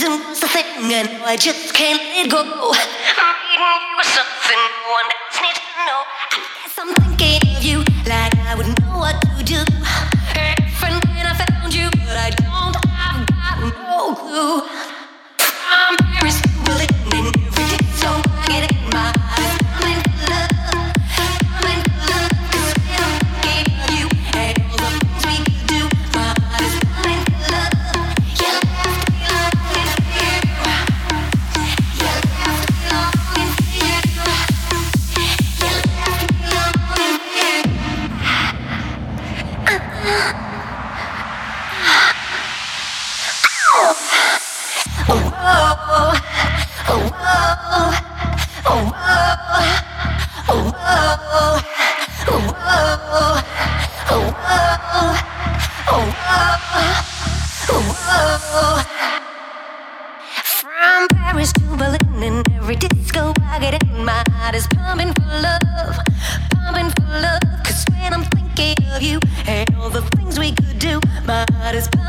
reasons I think and I just can't let go. I knew you were something one getting my heart is pumping for love, pumping for love. Cause when I'm thinking of you and all the things we could do, my heart is pumping.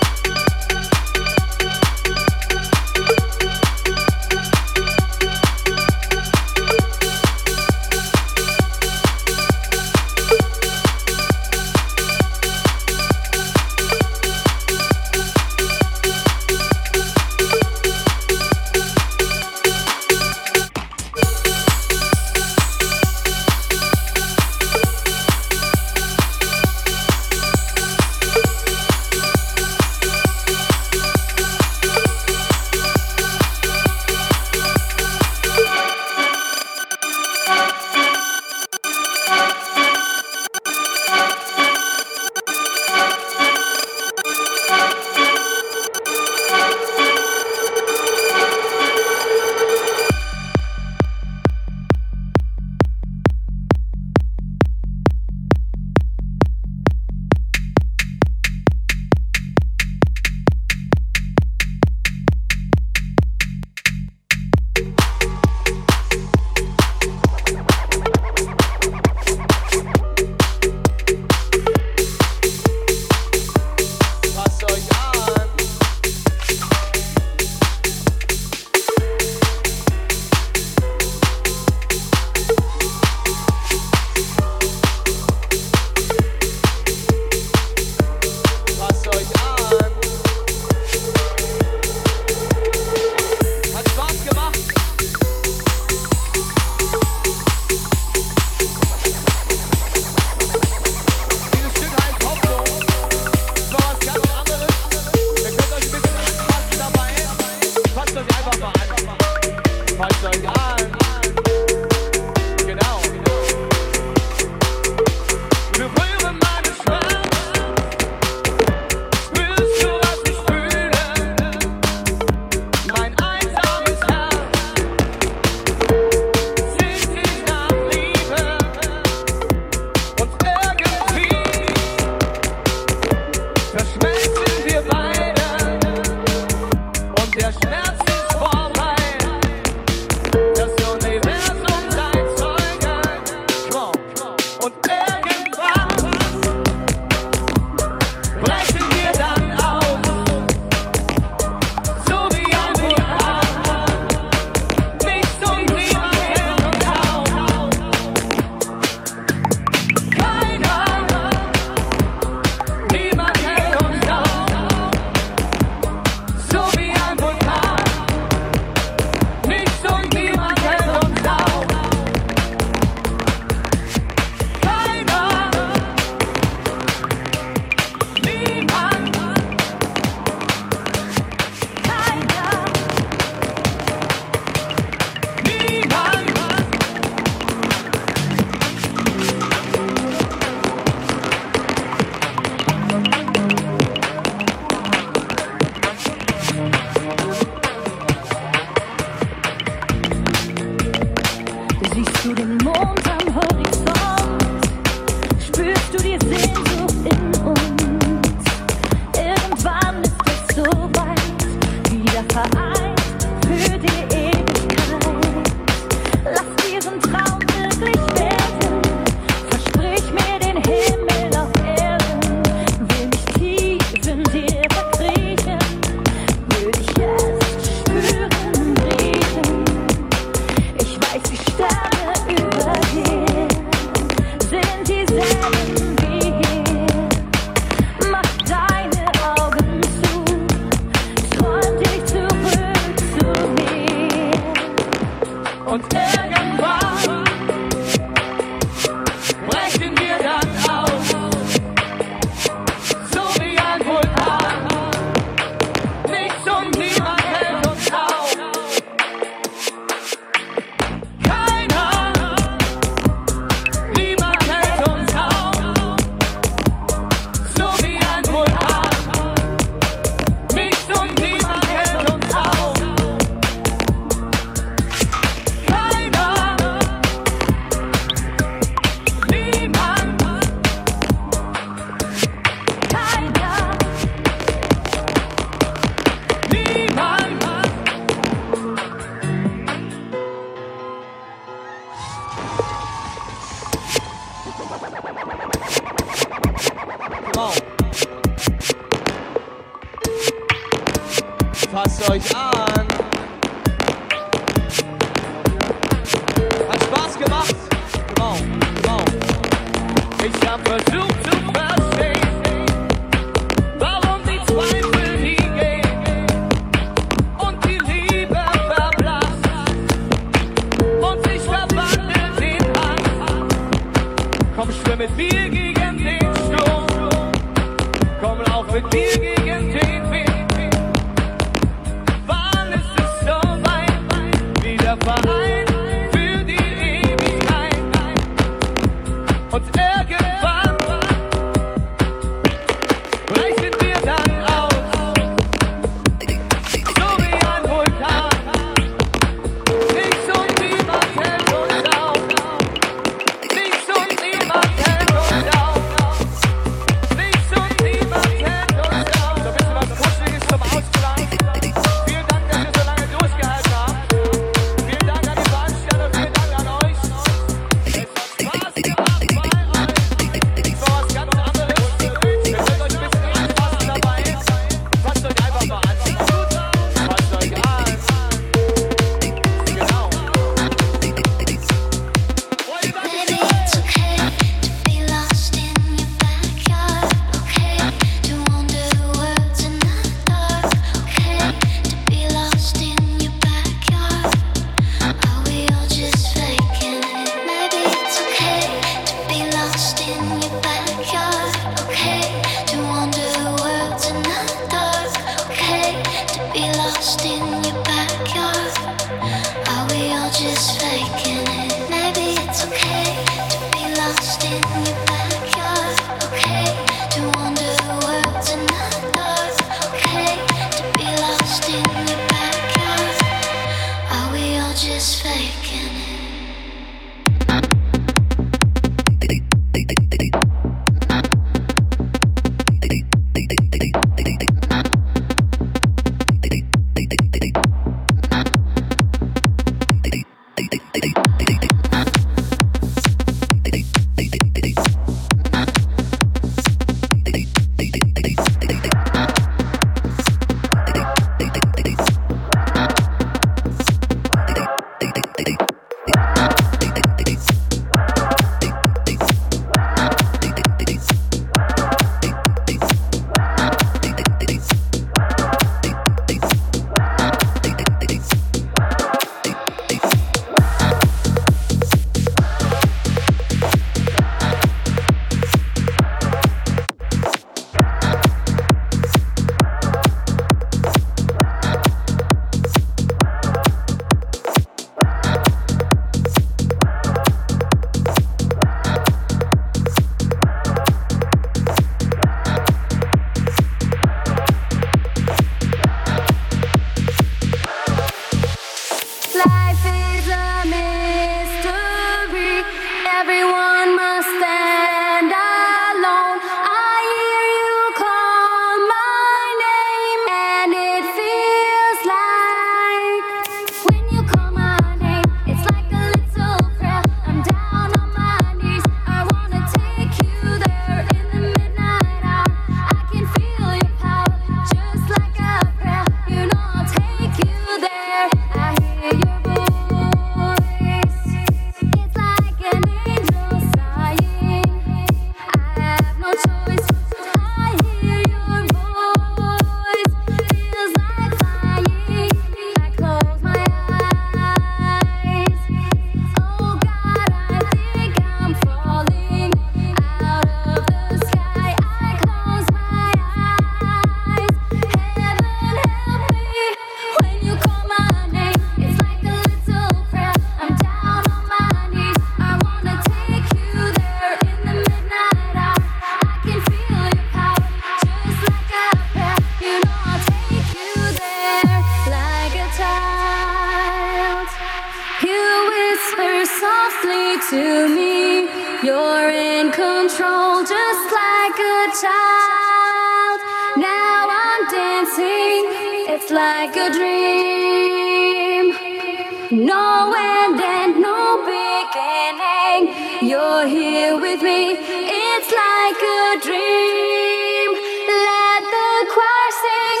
dream. Let the choir sing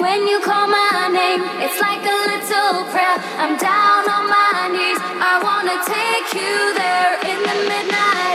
when you call my name. It's like a little prayer. I'm down on my knees. I wanna take you there in the midnight.